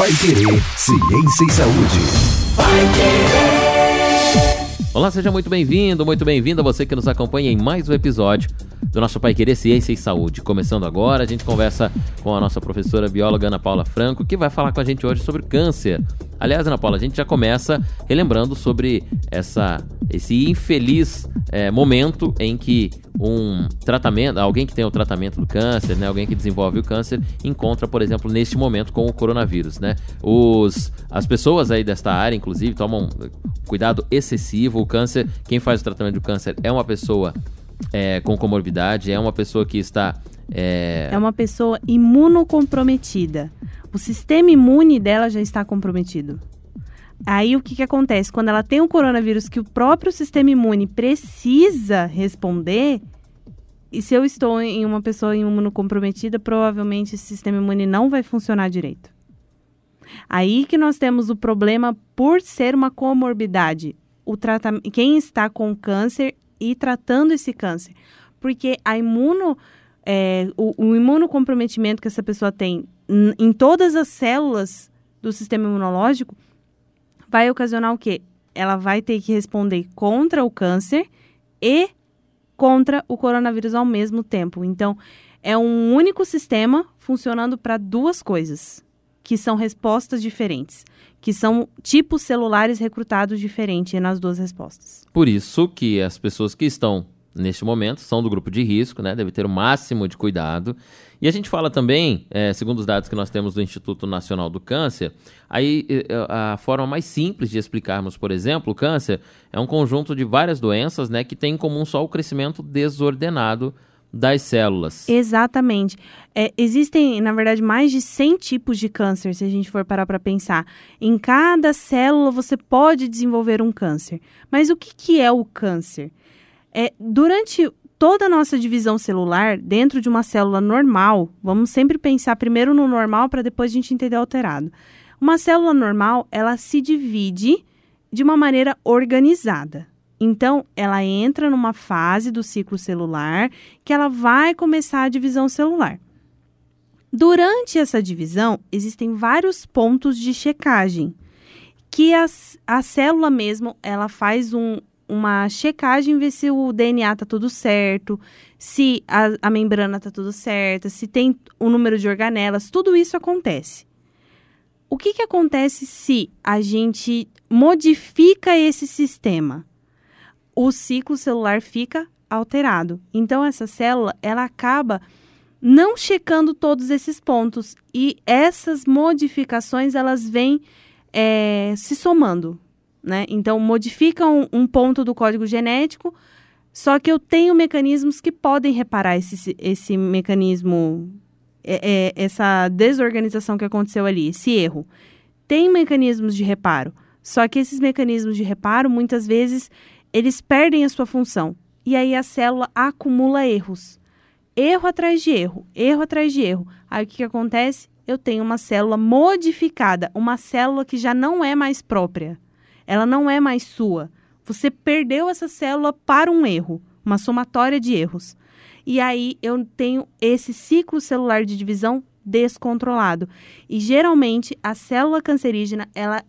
Pai Querer, Ciência e Saúde. Pai Olá, seja muito bem-vindo, muito bem-vinda você que nos acompanha em mais um episódio do nosso Pai Querer Ciência e Saúde. Começando agora, a gente conversa com a nossa professora bióloga Ana Paula Franco, que vai falar com a gente hoje sobre câncer. Aliás, Ana Paula, a gente já começa relembrando sobre essa, esse infeliz é, momento em que um tratamento, alguém que tem o tratamento do câncer, né, alguém que desenvolve o câncer, encontra, por exemplo, neste momento com o coronavírus, né? Os, as pessoas aí desta área, inclusive, tomam cuidado excessivo. O câncer, quem faz o tratamento do câncer é uma pessoa é, com comorbidade, é uma pessoa que está. É... é uma pessoa imunocomprometida. O sistema imune dela já está comprometido. Aí o que, que acontece? Quando ela tem um coronavírus que o próprio sistema imune precisa responder, e se eu estou em uma pessoa imunocomprometida, provavelmente esse sistema imune não vai funcionar direito. Aí que nós temos o problema por ser uma comorbidade. O tratamento, quem está com câncer e tratando esse câncer. Porque a imuno, é, o, o imunocomprometimento que essa pessoa tem em todas as células do sistema imunológico vai ocasionar o quê? Ela vai ter que responder contra o câncer e contra o coronavírus ao mesmo tempo. Então, é um único sistema funcionando para duas coisas, que são respostas diferentes, que são tipos celulares recrutados diferentes nas duas respostas. Por isso que as pessoas que estão neste momento são do grupo de risco, né? Deve ter o máximo de cuidado. E a gente fala também, é, segundo os dados que nós temos do Instituto Nacional do Câncer, aí a forma mais simples de explicarmos, por exemplo, o câncer é um conjunto de várias doenças, né, que tem em comum só o crescimento desordenado das células. Exatamente. É, existem, na verdade, mais de 100 tipos de câncer, se a gente for parar para pensar. Em cada célula você pode desenvolver um câncer. Mas o que, que é o câncer? É, durante toda a nossa divisão celular, dentro de uma célula normal, vamos sempre pensar primeiro no normal para depois a gente entender alterado. Uma célula normal, ela se divide de uma maneira organizada. Então, ela entra numa fase do ciclo celular que ela vai começar a divisão celular. Durante essa divisão, existem vários pontos de checagem que a, a célula mesmo ela faz um, uma checagem, ver se o DNA tá tudo certo, se a, a membrana tá tudo certa, se tem o número de organelas, tudo isso acontece. O que, que acontece se a gente modifica esse sistema? O ciclo celular fica alterado. Então, essa célula, ela acaba não checando todos esses pontos. E essas modificações, elas vêm é, se somando né? Então, modifica um, um, ponto do código genético, só que eu tenho mecanismos que podem reparar esse, esse mecanismo, é, é, essa desorganização que aconteceu ali, esse erro. Tem mecanismos de reparo, só que esses mecanismos de reparo, muitas vezes, eles perdem a sua função. E aí a célula acumula erros. Erro atrás de erro, erro atrás de erro. Aí o que, que acontece? Eu tenho uma célula modificada, uma célula que já não é mais própria. Ela não é mais sua. Você perdeu essa célula para um erro, uma somatória de erros. E aí eu tenho esse ciclo celular de divisão descontrolado. E geralmente a célula cancerígena, ela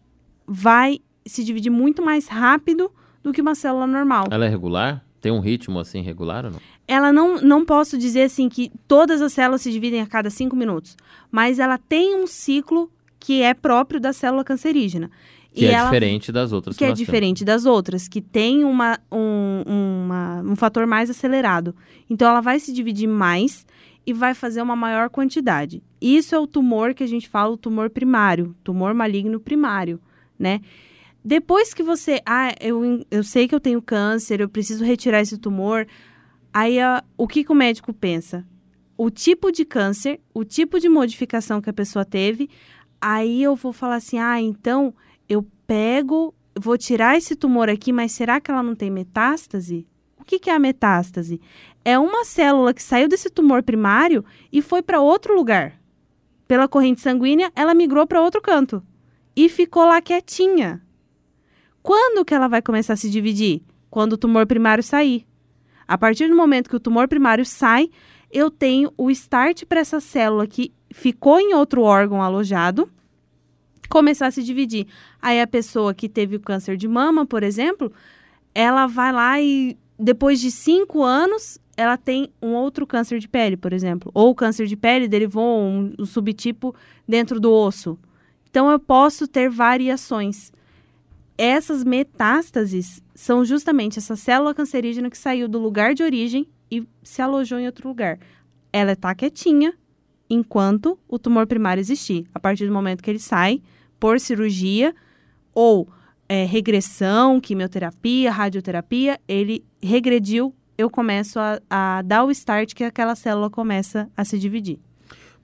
vai se dividir muito mais rápido do que uma célula normal. Ela é regular? Tem um ritmo assim regular ou não? Ela não, não posso dizer assim que todas as células se dividem a cada cinco minutos, mas ela tem um ciclo que é próprio da célula cancerígena. Que e é ela, diferente das outras. Que, que é diferente temos. das outras, que tem uma, um, uma, um fator mais acelerado. Então, ela vai se dividir mais e vai fazer uma maior quantidade. Isso é o tumor que a gente fala, o tumor primário, tumor maligno primário, né? Depois que você, ah, eu, eu sei que eu tenho câncer, eu preciso retirar esse tumor, aí a, o que, que o médico pensa? O tipo de câncer, o tipo de modificação que a pessoa teve, aí eu vou falar assim, ah, então eu pego, vou tirar esse tumor aqui, mas será que ela não tem metástase? O que, que é a metástase? É uma célula que saiu desse tumor primário e foi para outro lugar. Pela corrente sanguínea, ela migrou para outro canto e ficou lá quietinha. Quando que ela vai começar a se dividir? Quando o tumor primário sair. A partir do momento que o tumor primário sai, eu tenho o start para essa célula que ficou em outro órgão alojado começar a se dividir. Aí a pessoa que teve o câncer de mama, por exemplo, ela vai lá e depois de cinco anos ela tem um outro câncer de pele, por exemplo. Ou o câncer de pele derivou um, um subtipo dentro do osso. Então eu posso ter variações. Essas metástases são justamente essa célula cancerígena que saiu do lugar de origem e se alojou em outro lugar. Ela está quietinha enquanto o tumor primário existir. A partir do momento que ele sai por cirurgia ou é, regressão, quimioterapia, radioterapia, ele regrediu, eu começo a, a, dar o start que aquela célula começa a se dividir.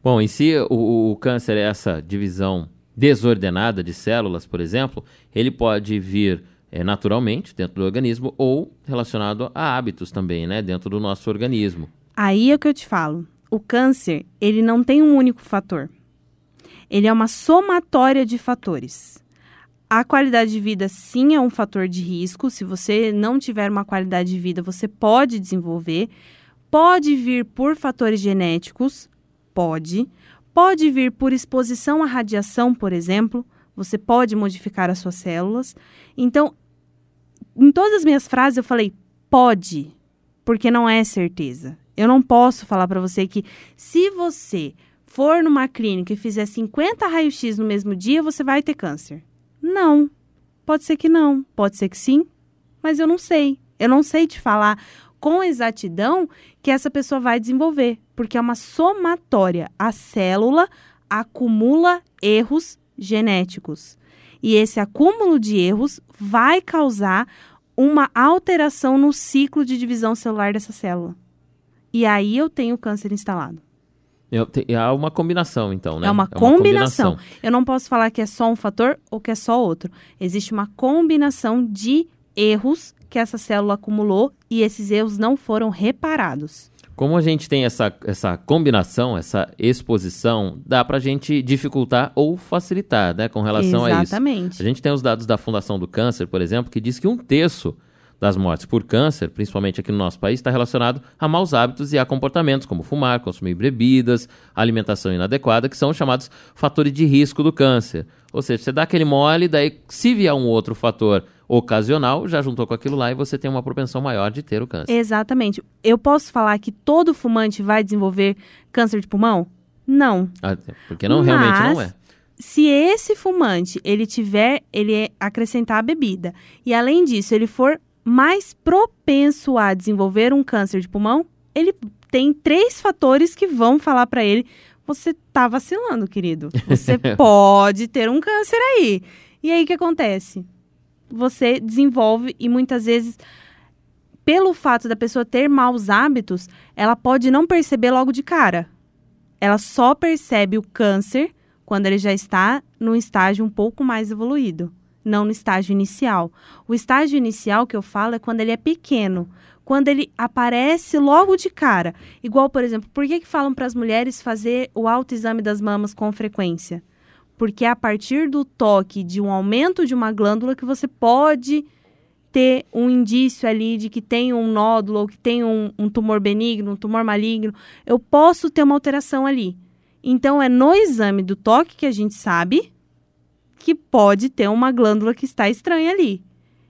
Bom, e se o, o câncer é essa divisão desordenada de células, por exemplo, ele pode vir é, naturalmente dentro do organismo ou relacionado a hábitos também, né, dentro do nosso organismo. Aí é o que eu te falo. O câncer, ele não tem um único fator. Ele é uma somatória de fatores. A qualidade de vida, sim, é um fator de risco. Se você não tiver uma qualidade de vida, você pode desenvolver. Pode vir por fatores genéticos, pode. Pode vir por exposição à radiação, por exemplo. Você pode modificar as suas células. Então, em todas as minhas frases eu falei pode, porque não é certeza. Eu não posso falar para você que se você for numa clínica e fizer 50 raio-x no mesmo dia, você vai ter câncer. Não. Pode ser que não, pode ser que sim, mas eu não sei. Eu não sei te falar com exatidão que essa pessoa vai desenvolver, porque é uma somatória. A célula acumula erros genéticos. E esse acúmulo de erros vai causar uma alteração no ciclo de divisão celular dessa célula. E aí eu tenho câncer instalado. É uma combinação, então, né? É uma, é uma combinação. combinação. Eu não posso falar que é só um fator ou que é só outro. Existe uma combinação de erros que essa célula acumulou e esses erros não foram reparados. Como a gente tem essa, essa combinação, essa exposição, dá para a gente dificultar ou facilitar, né, com relação Exatamente. a isso. Exatamente. A gente tem os dados da Fundação do Câncer, por exemplo, que diz que um terço das mortes por câncer, principalmente aqui no nosso país, está relacionado a maus hábitos e a comportamentos como fumar, consumir bebidas, alimentação inadequada, que são chamados fatores de risco do câncer. Ou seja, você dá aquele mole, daí se vier um outro fator ocasional, já juntou com aquilo lá e você tem uma propensão maior de ter o câncer. Exatamente. Eu posso falar que todo fumante vai desenvolver câncer de pulmão? Não. Ah, porque não Mas... realmente não é se esse fumante ele tiver ele é acrescentar a bebida e além disso ele for mais propenso a desenvolver um câncer de pulmão, ele tem três fatores que vão falar para ele: você tá vacilando, querido. Você pode ter um câncer aí. E aí o que acontece? Você desenvolve e muitas vezes pelo fato da pessoa ter maus hábitos, ela pode não perceber logo de cara. Ela só percebe o câncer quando ele já está num estágio um pouco mais evoluído não no estágio inicial. O estágio inicial que eu falo é quando ele é pequeno, quando ele aparece logo de cara. Igual, por exemplo, por que, que falam para as mulheres fazer o autoexame das mamas com frequência? Porque é a partir do toque de um aumento de uma glândula que você pode ter um indício ali de que tem um nódulo ou que tem um, um tumor benigno, um tumor maligno. Eu posso ter uma alteração ali. Então, é no exame do toque que a gente sabe que pode ter uma glândula que está estranha ali,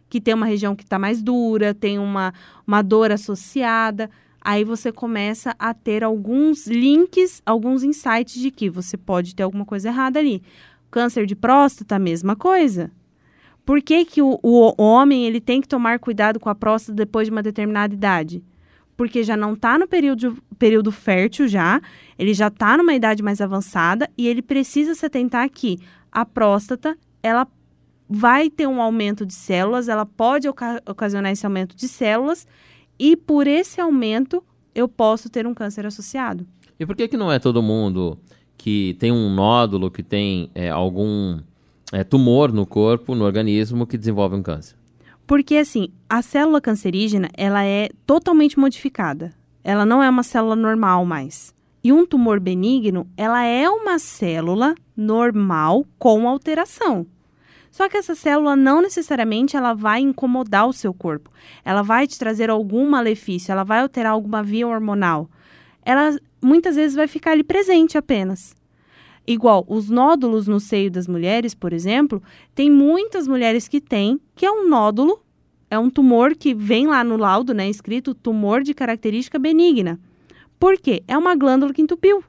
que tem uma região que está mais dura, tem uma, uma dor associada. Aí você começa a ter alguns links, alguns insights de que você pode ter alguma coisa errada ali. Câncer de próstata, mesma coisa. Por que, que o, o homem ele tem que tomar cuidado com a próstata depois de uma determinada idade? Porque já não está no período, período fértil já, ele já está numa idade mais avançada e ele precisa se atentar que a próstata, ela vai ter um aumento de células, ela pode oca ocasionar esse aumento de células e por esse aumento eu posso ter um câncer associado. E por que que não é todo mundo que tem um nódulo, que tem é, algum é, tumor no corpo, no organismo, que desenvolve um câncer? Porque assim, a célula cancerígena, ela é totalmente modificada. Ela não é uma célula normal mais. E um tumor benigno, ela é uma célula normal com alteração. Só que essa célula não necessariamente ela vai incomodar o seu corpo. Ela vai te trazer algum malefício, ela vai alterar alguma via hormonal. Ela muitas vezes vai ficar ali presente apenas. Igual, os nódulos no seio das mulheres, por exemplo, tem muitas mulheres que têm, que é um nódulo, é um tumor que vem lá no laudo, né, escrito tumor de característica benigna. Por quê? É uma glândula que entupiu.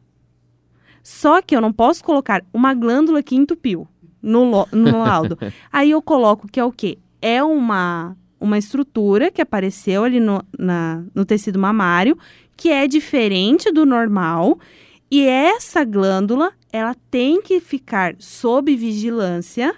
Só que eu não posso colocar uma glândula que entupiu no, no laudo. Aí eu coloco que é o quê? É uma, uma estrutura que apareceu ali no, na, no tecido mamário, que é diferente do normal, e essa glândula ela tem que ficar sob vigilância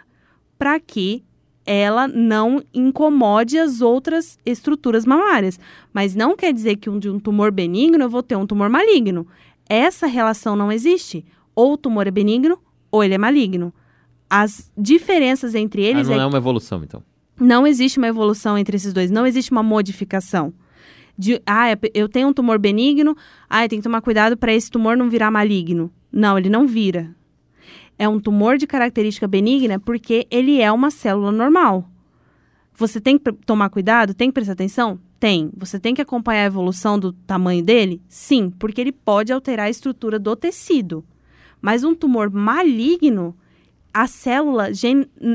para que ela não incomode as outras estruturas mamárias. Mas não quer dizer que um, de um tumor benigno eu vou ter um tumor maligno. Essa relação não existe. Ou o tumor é benigno ou ele é maligno. As diferenças entre eles ah, não é, é uma evolução, então. Não existe uma evolução entre esses dois, não existe uma modificação. De, ah, é, eu tenho um tumor benigno, ah, eu tenho que tomar cuidado para esse tumor não virar maligno. Não, ele não vira. É um tumor de característica benigna porque ele é uma célula normal. Você tem que tomar cuidado? Tem que prestar atenção? Tem. Você tem que acompanhar a evolução do tamanho dele? Sim, porque ele pode alterar a estrutura do tecido. Mas um tumor maligno, a célula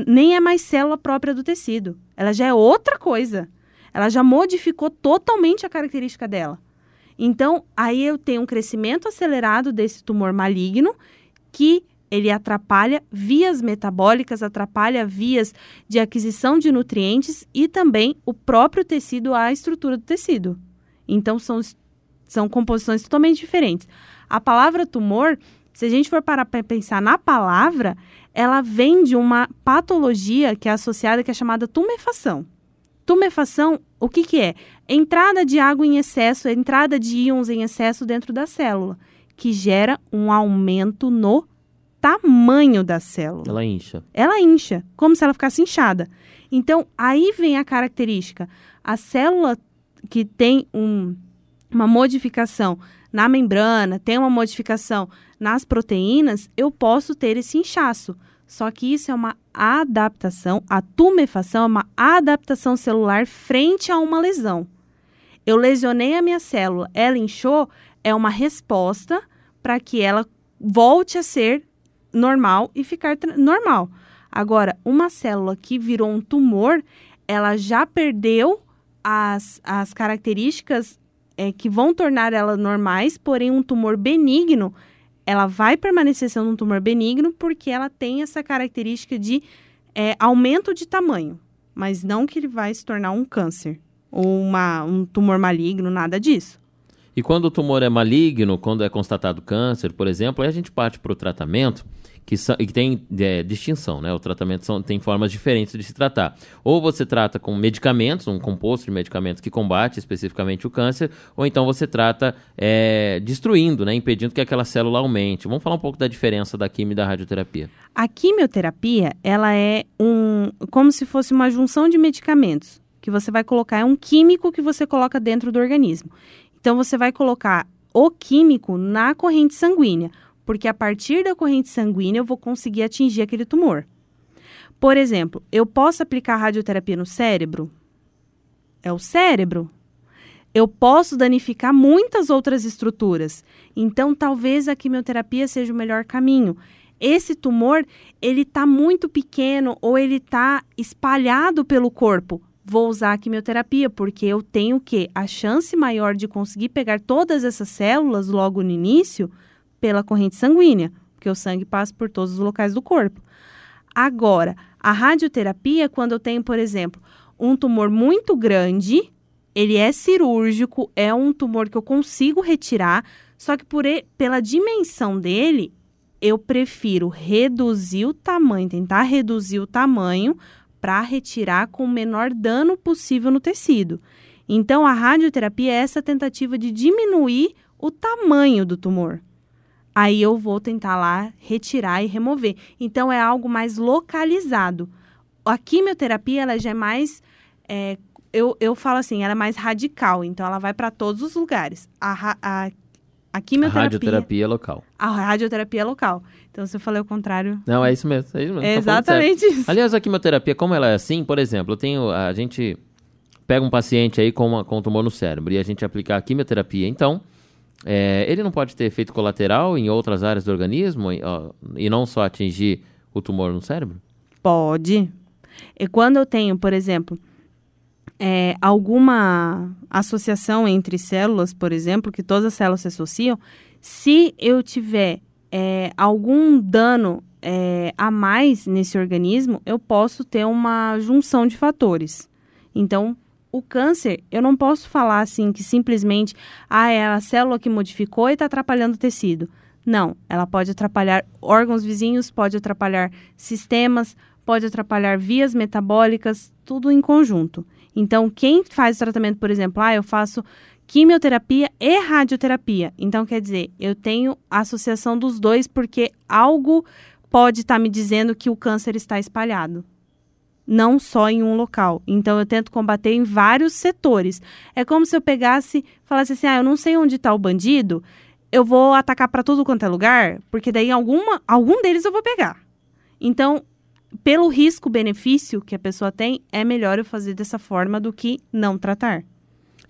nem é mais célula própria do tecido. Ela já é outra coisa. Ela já modificou totalmente a característica dela. Então, aí eu tenho um crescimento acelerado desse tumor maligno que ele atrapalha vias metabólicas, atrapalha vias de aquisição de nutrientes e também o próprio tecido, a estrutura do tecido. Então, são, são composições totalmente diferentes. A palavra tumor, se a gente for parar para pensar na palavra, ela vem de uma patologia que é associada, que é chamada tumefação. Tumefação, o que, que é? Entrada de água em excesso, entrada de íons em excesso dentro da célula, que gera um aumento no tamanho da célula. Ela incha. Ela incha, como se ela ficasse inchada. Então, aí vem a característica. A célula que tem um, uma modificação na membrana, tem uma modificação nas proteínas, eu posso ter esse inchaço. Só que isso é uma adaptação, a tumefação é uma adaptação celular frente a uma lesão. Eu lesionei a minha célula, ela inchou, é uma resposta para que ela volte a ser normal e ficar normal. Agora, uma célula que virou um tumor, ela já perdeu as, as características é, que vão tornar ela normais, porém um tumor benigno, ela vai permanecer sendo um tumor benigno porque ela tem essa característica de é, aumento de tamanho, mas não que ele vai se tornar um câncer ou uma, um tumor maligno, nada disso. E quando o tumor é maligno, quando é constatado câncer, por exemplo, aí a gente parte para o tratamento que, que tem é, distinção, né? O tratamento são, tem formas diferentes de se tratar. Ou você trata com medicamentos, um composto de medicamentos que combate especificamente o câncer, ou então você trata é, destruindo, né? Impedindo que aquela célula aumente. Vamos falar um pouco da diferença da quimio e da radioterapia. A quimioterapia, ela é um, como se fosse uma junção de medicamentos que você vai colocar, é um químico que você coloca dentro do organismo. Então você vai colocar o químico na corrente sanguínea porque a partir da corrente sanguínea eu vou conseguir atingir aquele tumor. Por exemplo, eu posso aplicar radioterapia no cérebro? É o cérebro. Eu posso danificar muitas outras estruturas. Então, talvez a quimioterapia seja o melhor caminho. Esse tumor, ele está muito pequeno ou ele está espalhado pelo corpo. Vou usar a quimioterapia porque eu tenho que a chance maior de conseguir pegar todas essas células logo no início pela corrente sanguínea, porque o sangue passa por todos os locais do corpo. Agora, a radioterapia, quando eu tenho, por exemplo, um tumor muito grande, ele é cirúrgico, é um tumor que eu consigo retirar, só que por ele, pela dimensão dele, eu prefiro reduzir o tamanho, tentar reduzir o tamanho para retirar com o menor dano possível no tecido. Então, a radioterapia é essa tentativa de diminuir o tamanho do tumor aí eu vou tentar lá retirar e remover. Então é algo mais localizado. A quimioterapia ela já é mais é, eu, eu falo assim, ela é mais radical, então ela vai para todos os lugares. A, a, a quimioterapia. A radioterapia é local. A radioterapia é local. Então, se eu falei o contrário. Não, é isso mesmo. É, isso mesmo, é exatamente isso. Aliás, a quimioterapia, como ela é assim, por exemplo, eu tenho. A gente pega um paciente aí com, uma, com um tumor no cérebro e a gente aplica a quimioterapia, então é, ele não pode ter efeito colateral em outras áreas do organismo e, ó, e não só atingir o tumor no cérebro? Pode. E quando eu tenho, por exemplo, é, alguma associação entre células, por exemplo, que todas as células se associam, se eu tiver é, algum dano é, a mais nesse organismo, eu posso ter uma junção de fatores. Então, o câncer, eu não posso falar assim que simplesmente ah, é a célula que modificou e está atrapalhando o tecido. Não, ela pode atrapalhar órgãos vizinhos, pode atrapalhar sistemas, pode atrapalhar vias metabólicas, tudo em conjunto. Então, quem faz o tratamento, por exemplo, ah, eu faço quimioterapia e radioterapia. Então, quer dizer, eu tenho a associação dos dois porque algo pode estar tá me dizendo que o câncer está espalhado. Não só em um local. Então, eu tento combater em vários setores. É como se eu pegasse falasse assim: ah, eu não sei onde está o bandido, eu vou atacar para tudo quanto é lugar, porque daí alguma, algum deles eu vou pegar. Então, pelo risco-benefício que a pessoa tem, é melhor eu fazer dessa forma do que não tratar.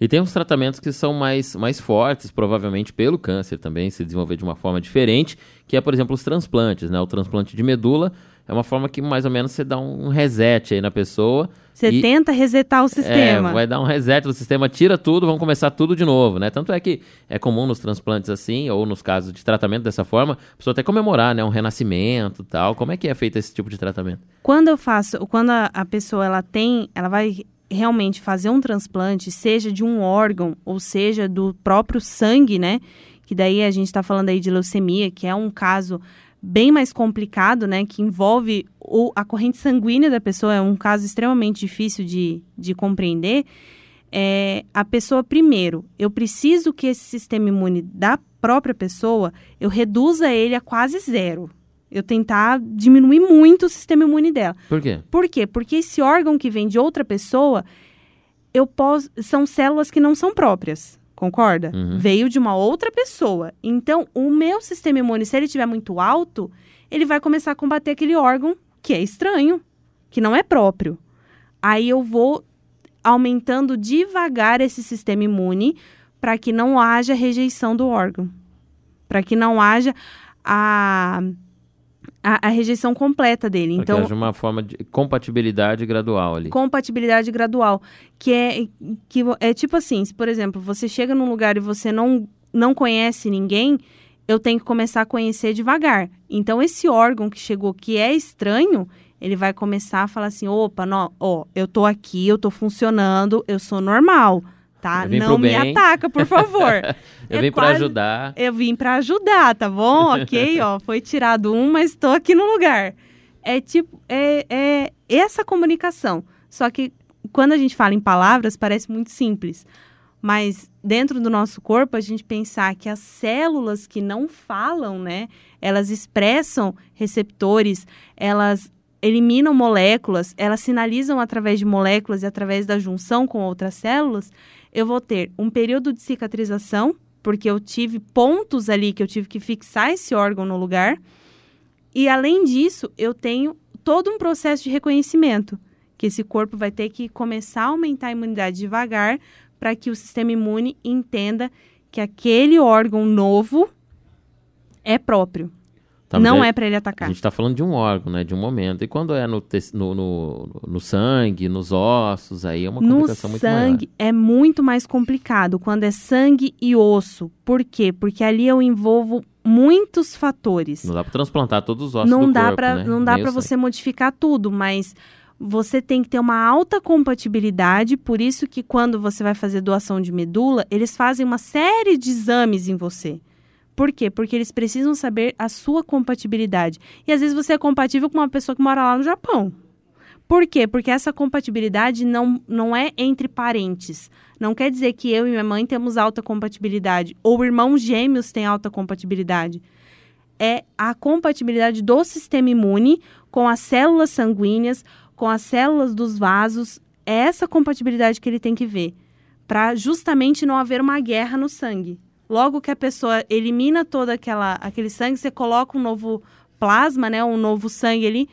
E tem uns tratamentos que são mais, mais fortes, provavelmente pelo câncer também, se desenvolver de uma forma diferente, que é, por exemplo, os transplantes, né? O transplante de medula é uma forma que mais ou menos você dá um reset aí na pessoa. Você e, tenta resetar o sistema. É, vai dar um reset no sistema, tira tudo, vamos começar tudo de novo, né? Tanto é que é comum nos transplantes assim, ou nos casos de tratamento dessa forma, a pessoa até comemorar, né? Um renascimento tal. Como é que é feito esse tipo de tratamento? Quando eu faço, quando a, a pessoa ela tem, ela vai realmente fazer um transplante, seja de um órgão ou seja do próprio sangue, né? Que daí a gente está falando aí de leucemia, que é um caso bem mais complicado, né? Que envolve o, a corrente sanguínea da pessoa, é um caso extremamente difícil de, de compreender. É, a pessoa, primeiro, eu preciso que esse sistema imune da própria pessoa, eu reduza ele a quase zero eu tentar diminuir muito o sistema imune dela. Por quê? Por quê? Porque esse órgão que vem de outra pessoa, eu posso, são células que não são próprias. Concorda? Uhum. Veio de uma outra pessoa. Então, o meu sistema imune, se ele estiver muito alto, ele vai começar a combater aquele órgão que é estranho, que não é próprio. Aí eu vou aumentando devagar esse sistema imune para que não haja rejeição do órgão. Para que não haja a a, a, rejeição completa dele. Pra então, que haja uma forma de compatibilidade gradual ali. Compatibilidade gradual, que é que é tipo assim, se por exemplo, você chega num lugar e você não não conhece ninguém, eu tenho que começar a conhecer devagar. Então esse órgão que chegou que é estranho, ele vai começar a falar assim: "Opa, não, ó, eu tô aqui, eu tô funcionando, eu sou normal" tá? Não me ataca, por favor. eu é vim para ajudar. Eu vim para ajudar, tá bom? ok, ó, foi tirado um, mas estou aqui no lugar. É tipo, é, é essa comunicação. Só que quando a gente fala em palavras, parece muito simples. Mas dentro do nosso corpo, a gente pensar que as células que não falam, né? Elas expressam receptores, elas eliminam moléculas, elas sinalizam através de moléculas e através da junção com outras células eu vou ter um período de cicatrização, porque eu tive pontos ali que eu tive que fixar esse órgão no lugar. E além disso, eu tenho todo um processo de reconhecimento, que esse corpo vai ter que começar a aumentar a imunidade devagar para que o sistema imune entenda que aquele órgão novo é próprio. Tá, não é, é para ele atacar. A gente está falando de um órgão, né? De um momento. E quando é no, no, no, no sangue, nos ossos, aí é uma complicação muito maior. No sangue é muito mais complicado quando é sangue e osso. Por quê? Porque ali eu envolvo muitos fatores. Não dá para transplantar todos os ossos não do dá corpo, pra, né? Não dá para você modificar tudo, mas você tem que ter uma alta compatibilidade, por isso que quando você vai fazer doação de medula, eles fazem uma série de exames em você. Por quê? Porque eles precisam saber a sua compatibilidade. E às vezes você é compatível com uma pessoa que mora lá no Japão. Por quê? Porque essa compatibilidade não, não é entre parentes. Não quer dizer que eu e minha mãe temos alta compatibilidade, ou irmãos gêmeos têm alta compatibilidade. É a compatibilidade do sistema imune com as células sanguíneas, com as células dos vasos. É essa compatibilidade que ele tem que ver, para justamente não haver uma guerra no sangue. Logo que a pessoa elimina todo aquela, aquele sangue, você coloca um novo plasma, né, um novo sangue ali,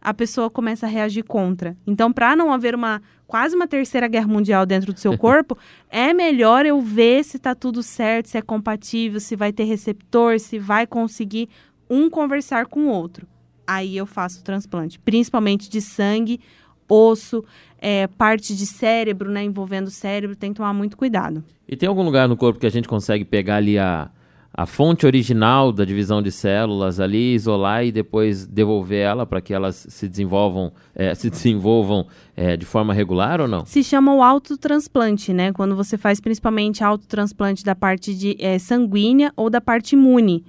a pessoa começa a reagir contra. Então, para não haver uma quase uma terceira guerra mundial dentro do seu corpo, é melhor eu ver se está tudo certo, se é compatível, se vai ter receptor, se vai conseguir um conversar com o outro. Aí eu faço o transplante, principalmente de sangue, osso, é, parte de cérebro, né, envolvendo o cérebro, tem que tomar muito cuidado. E tem algum lugar no corpo que a gente consegue pegar ali a, a fonte original da divisão de células ali, isolar e depois devolver ela para que elas se desenvolvam, é, se desenvolvam é, de forma regular ou não? Se chama o autotransplante, né? Quando você faz principalmente autotransplante da parte de é, sanguínea ou da parte imune.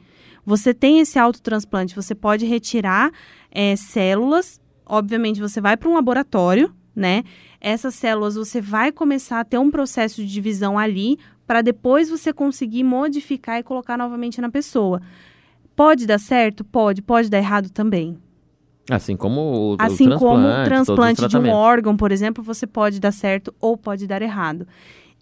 Você tem esse autotransplante, você pode retirar é, células, obviamente você vai para um laboratório, né? Essas células você vai começar a ter um processo de divisão ali para depois você conseguir modificar e colocar novamente na pessoa. Pode dar certo? Pode. Pode dar errado também. Assim como o, assim o como o transplante de um órgão, por exemplo, você pode dar certo ou pode dar errado.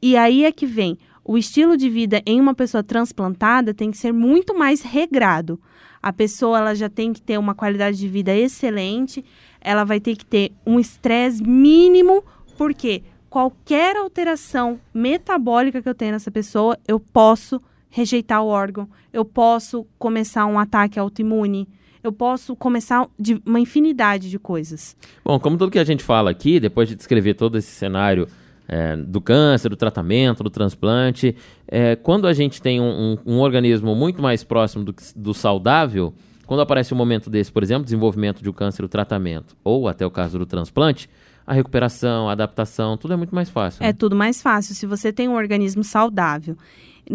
E aí é que vem. O estilo de vida em uma pessoa transplantada tem que ser muito mais regrado. A pessoa ela já tem que ter uma qualidade de vida excelente, ela vai ter que ter um estresse mínimo, porque qualquer alteração metabólica que eu tenha nessa pessoa, eu posso rejeitar o órgão, eu posso começar um ataque autoimune, eu posso começar de uma infinidade de coisas. Bom, como tudo que a gente fala aqui, depois de descrever todo esse cenário é, do câncer, do tratamento, do transplante, é, quando a gente tem um, um, um organismo muito mais próximo do, do saudável, quando aparece um momento desse, por exemplo, desenvolvimento de um câncer, o tratamento, ou até o caso do transplante, a recuperação, a adaptação, tudo é muito mais fácil. É né? tudo mais fácil. Se você tem um organismo saudável,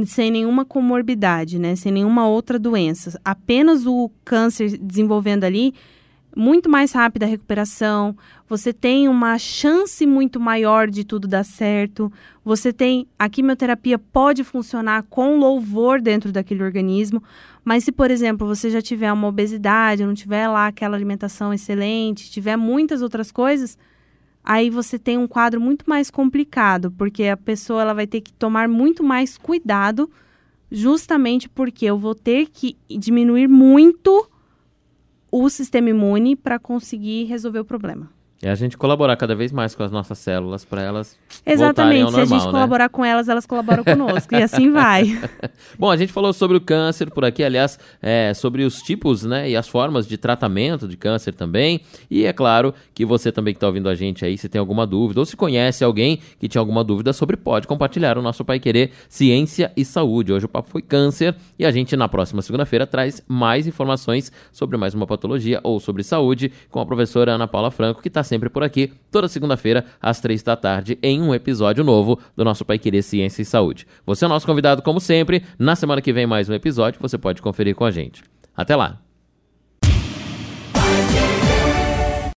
sem nenhuma comorbidade, né, sem nenhuma outra doença, apenas o câncer desenvolvendo ali, muito mais rápida a recuperação, você tem uma chance muito maior de tudo dar certo, você tem a quimioterapia pode funcionar com louvor dentro daquele organismo, mas se, por exemplo, você já tiver uma obesidade, não tiver lá aquela alimentação excelente, tiver muitas outras coisas, aí você tem um quadro muito mais complicado, porque a pessoa ela vai ter que tomar muito mais cuidado, justamente porque eu vou ter que diminuir muito o sistema imune para conseguir resolver o problema. É a gente colaborar cada vez mais com as nossas células para elas Exatamente. Ao normal, Se a gente né? colaborar com elas, elas colaboram conosco. e assim vai. Bom, a gente falou sobre o câncer por aqui, aliás, é, sobre os tipos né, e as formas de tratamento de câncer também. E é claro que você também que está ouvindo a gente aí, se tem alguma dúvida ou se conhece alguém que tinha alguma dúvida sobre, pode compartilhar o nosso Pai Querer Ciência e Saúde. Hoje o papo foi câncer e a gente na próxima segunda-feira traz mais informações sobre mais uma patologia ou sobre saúde com a professora Ana Paula Franco, que está sempre por aqui, toda segunda-feira, às três da tarde, em um episódio novo do nosso Pai Querer Ciência e Saúde. Você é nosso convidado, como sempre. Na semana que vem, mais um episódio, você pode conferir com a gente. Até lá!